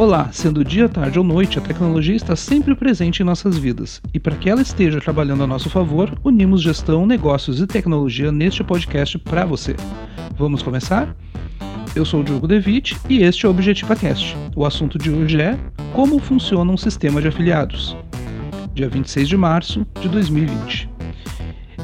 Olá, sendo dia, tarde ou noite, a tecnologia está sempre presente em nossas vidas. E para que ela esteja trabalhando a nosso favor, unimos gestão, negócios e tecnologia neste podcast para você. Vamos começar? Eu sou o Diogo Devitt e este é o Objetiva Cast. O assunto de hoje é como funciona um sistema de afiliados. Dia 26 de março de 2020.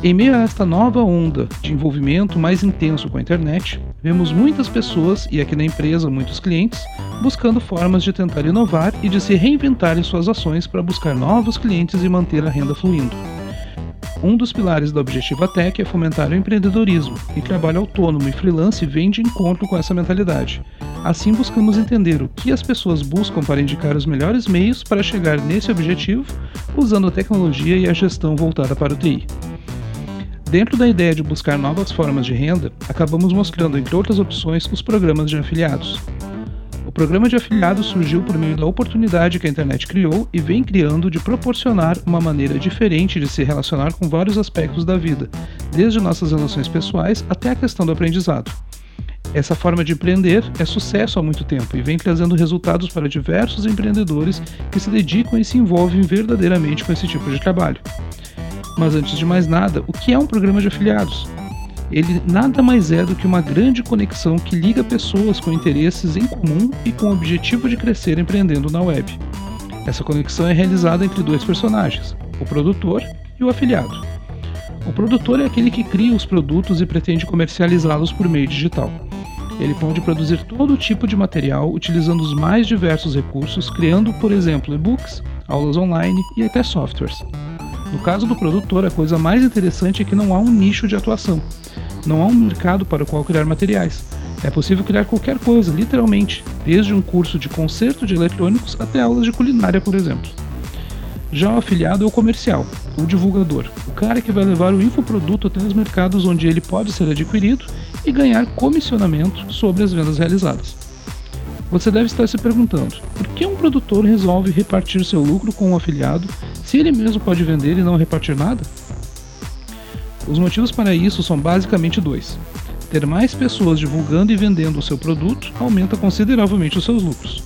Em meio a esta nova onda de envolvimento mais intenso com a internet, vemos muitas pessoas, e aqui na empresa muitos clientes, buscando formas de tentar inovar e de se reinventar em suas ações para buscar novos clientes e manter a renda fluindo. Um dos pilares da Objetiva Tech é fomentar o empreendedorismo, e trabalho autônomo e freelance vem de encontro com essa mentalidade. Assim, buscamos entender o que as pessoas buscam para indicar os melhores meios para chegar nesse objetivo, usando a tecnologia e a gestão voltada para o TI. Dentro da ideia de buscar novas formas de renda, acabamos mostrando, entre outras opções, os programas de afiliados. Programa de afiliados surgiu por meio da oportunidade que a internet criou e vem criando de proporcionar uma maneira diferente de se relacionar com vários aspectos da vida, desde nossas relações pessoais até a questão do aprendizado. Essa forma de empreender é sucesso há muito tempo e vem trazendo resultados para diversos empreendedores que se dedicam e se envolvem verdadeiramente com esse tipo de trabalho. Mas antes de mais nada, o que é um programa de afiliados? Ele nada mais é do que uma grande conexão que liga pessoas com interesses em comum e com o objetivo de crescer empreendendo na web. Essa conexão é realizada entre dois personagens, o produtor e o afiliado. O produtor é aquele que cria os produtos e pretende comercializá-los por meio digital. Ele pode produzir todo tipo de material utilizando os mais diversos recursos, criando, por exemplo, e-books, aulas online e até softwares. No caso do produtor, a coisa mais interessante é que não há um nicho de atuação. Não há um mercado para o qual criar materiais. É possível criar qualquer coisa, literalmente, desde um curso de conserto de eletrônicos até aulas de culinária, por exemplo. Já o afiliado é o comercial, o divulgador, o cara que vai levar o infoproduto até os mercados onde ele pode ser adquirido e ganhar comissionamento sobre as vendas realizadas. Você deve estar se perguntando: por que um produtor resolve repartir seu lucro com um afiliado se ele mesmo pode vender e não repartir nada? Os motivos para isso são basicamente dois. Ter mais pessoas divulgando e vendendo o seu produto aumenta consideravelmente os seus lucros.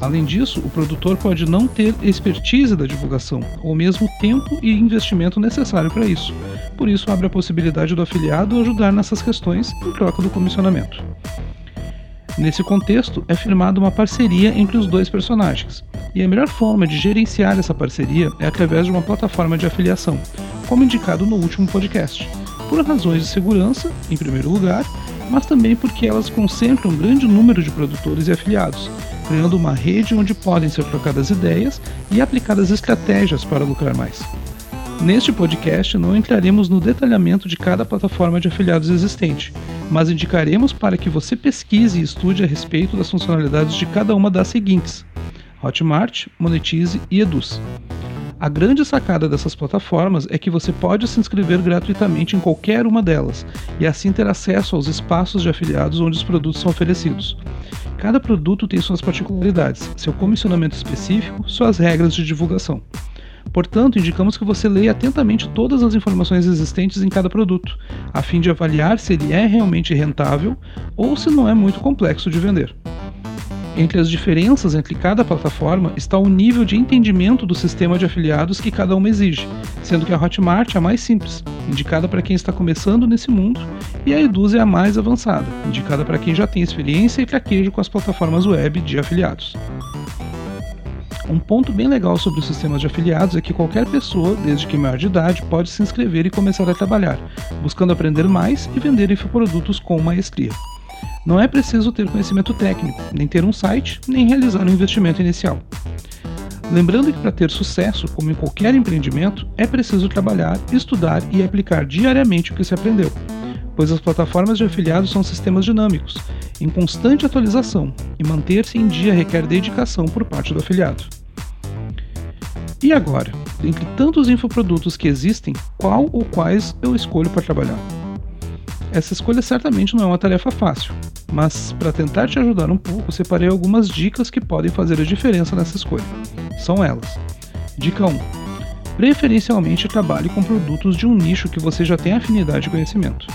Além disso, o produtor pode não ter expertise da divulgação, ou mesmo tempo e investimento necessário para isso. Por isso, abre a possibilidade do afiliado ajudar nessas questões em troca do comissionamento. Nesse contexto, é firmada uma parceria entre os dois personagens, e a melhor forma de gerenciar essa parceria é através de uma plataforma de afiliação, como indicado no último podcast, por razões de segurança, em primeiro lugar, mas também porque elas concentram um grande número de produtores e afiliados, criando uma rede onde podem ser trocadas ideias e aplicadas estratégias para lucrar mais. Neste podcast, não entraremos no detalhamento de cada plataforma de afiliados existente, mas indicaremos para que você pesquise e estude a respeito das funcionalidades de cada uma das seguintes: Hotmart, Monetize e Eduz. A grande sacada dessas plataformas é que você pode se inscrever gratuitamente em qualquer uma delas e assim ter acesso aos espaços de afiliados onde os produtos são oferecidos. Cada produto tem suas particularidades, seu comissionamento específico, suas regras de divulgação. Portanto, indicamos que você leia atentamente todas as informações existentes em cada produto, a fim de avaliar se ele é realmente rentável ou se não é muito complexo de vender. Entre as diferenças entre cada plataforma está o nível de entendimento do sistema de afiliados que cada uma exige, sendo que a Hotmart é a mais simples, indicada para quem está começando nesse mundo, e a Eduz é a mais avançada, indicada para quem já tem experiência e traquejo com as plataformas web de afiliados. Um ponto bem legal sobre os sistemas de afiliados é que qualquer pessoa, desde que maior de idade, pode se inscrever e começar a trabalhar, buscando aprender mais e vender infoprodutos com maestria. Não é preciso ter conhecimento técnico, nem ter um site, nem realizar um investimento inicial. Lembrando que para ter sucesso, como em qualquer empreendimento, é preciso trabalhar, estudar e aplicar diariamente o que se aprendeu, pois as plataformas de afiliados são sistemas dinâmicos, em constante atualização, e manter-se em dia requer dedicação por parte do afiliado. E agora, entre tantos infoprodutos que existem, qual ou quais eu escolho para trabalhar? Essa escolha certamente não é uma tarefa fácil, mas para tentar te ajudar um pouco, separei algumas dicas que podem fazer a diferença nessa escolha. São elas: Dica 1. Preferencialmente trabalhe com produtos de um nicho que você já tem afinidade e conhecimento.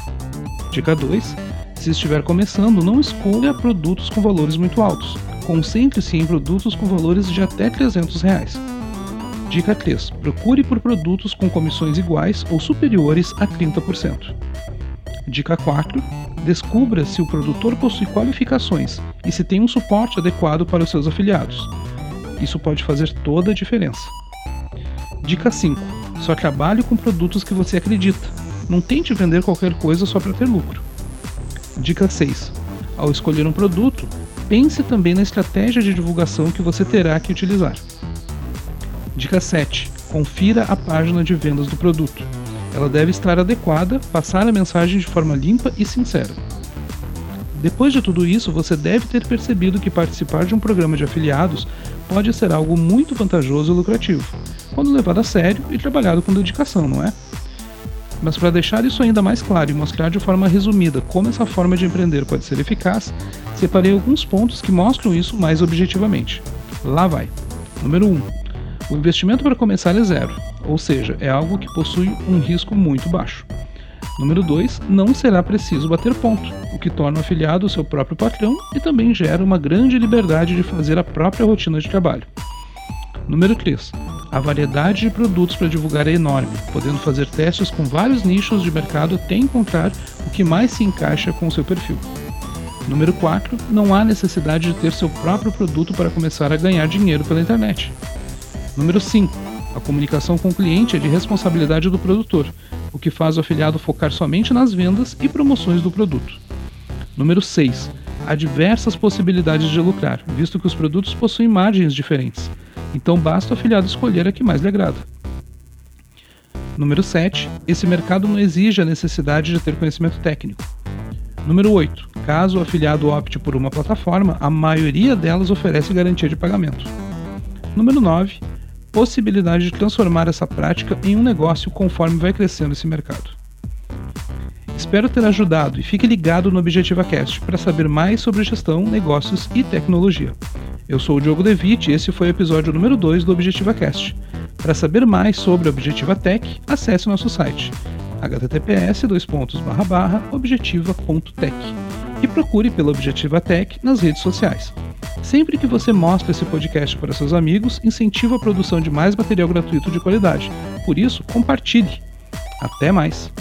Dica 2. Se estiver começando, não escolha produtos com valores muito altos. Concentre-se em produtos com valores de até 300 reais. Dica 3. Procure por produtos com comissões iguais ou superiores a 30%. Dica 4. Descubra se o produtor possui qualificações e se tem um suporte adequado para os seus afiliados. Isso pode fazer toda a diferença. Dica 5. Só trabalhe com produtos que você acredita. Não tente vender qualquer coisa só para ter lucro. Dica 6. Ao escolher um produto, pense também na estratégia de divulgação que você terá que utilizar. Dica 7. Confira a página de vendas do produto. Ela deve estar adequada, passar a mensagem de forma limpa e sincera. Depois de tudo isso, você deve ter percebido que participar de um programa de afiliados pode ser algo muito vantajoso e lucrativo, quando levado a sério e trabalhado com dedicação, não é? Mas para deixar isso ainda mais claro e mostrar de forma resumida como essa forma de empreender pode ser eficaz, separei alguns pontos que mostram isso mais objetivamente. Lá vai. Número 1. Um, o investimento para começar é zero, ou seja, é algo que possui um risco muito baixo. Número 2, não será preciso bater ponto, o que torna o afiliado o seu próprio patrão e também gera uma grande liberdade de fazer a própria rotina de trabalho. Número 3, a variedade de produtos para divulgar é enorme, podendo fazer testes com vários nichos de mercado até encontrar o que mais se encaixa com o seu perfil. Número 4, não há necessidade de ter seu próprio produto para começar a ganhar dinheiro pela internet. Número 5. A comunicação com o cliente é de responsabilidade do produtor, o que faz o afiliado focar somente nas vendas e promoções do produto. Número 6. Há diversas possibilidades de lucrar, visto que os produtos possuem margens diferentes. Então basta o afiliado escolher a que mais lhe agrada. Número 7. Esse mercado não exige a necessidade de ter conhecimento técnico. Número 8. Caso o afiliado opte por uma plataforma, a maioria delas oferece garantia de pagamento. Número 9 possibilidade de transformar essa prática em um negócio conforme vai crescendo esse mercado. Espero ter ajudado e fique ligado no Objetiva Cast para saber mais sobre gestão, negócios e tecnologia. Eu sou o Diogo Devitt e esse foi o episódio número 2 do Objetiva Cast. Para saber mais sobre a Objetiva Tech, acesse nosso site https objetiva.tech e procure pela Objetiva Tech nas redes sociais. Sempre que você mostra esse podcast para seus amigos, incentiva a produção de mais material gratuito de qualidade. Por isso, compartilhe. Até mais!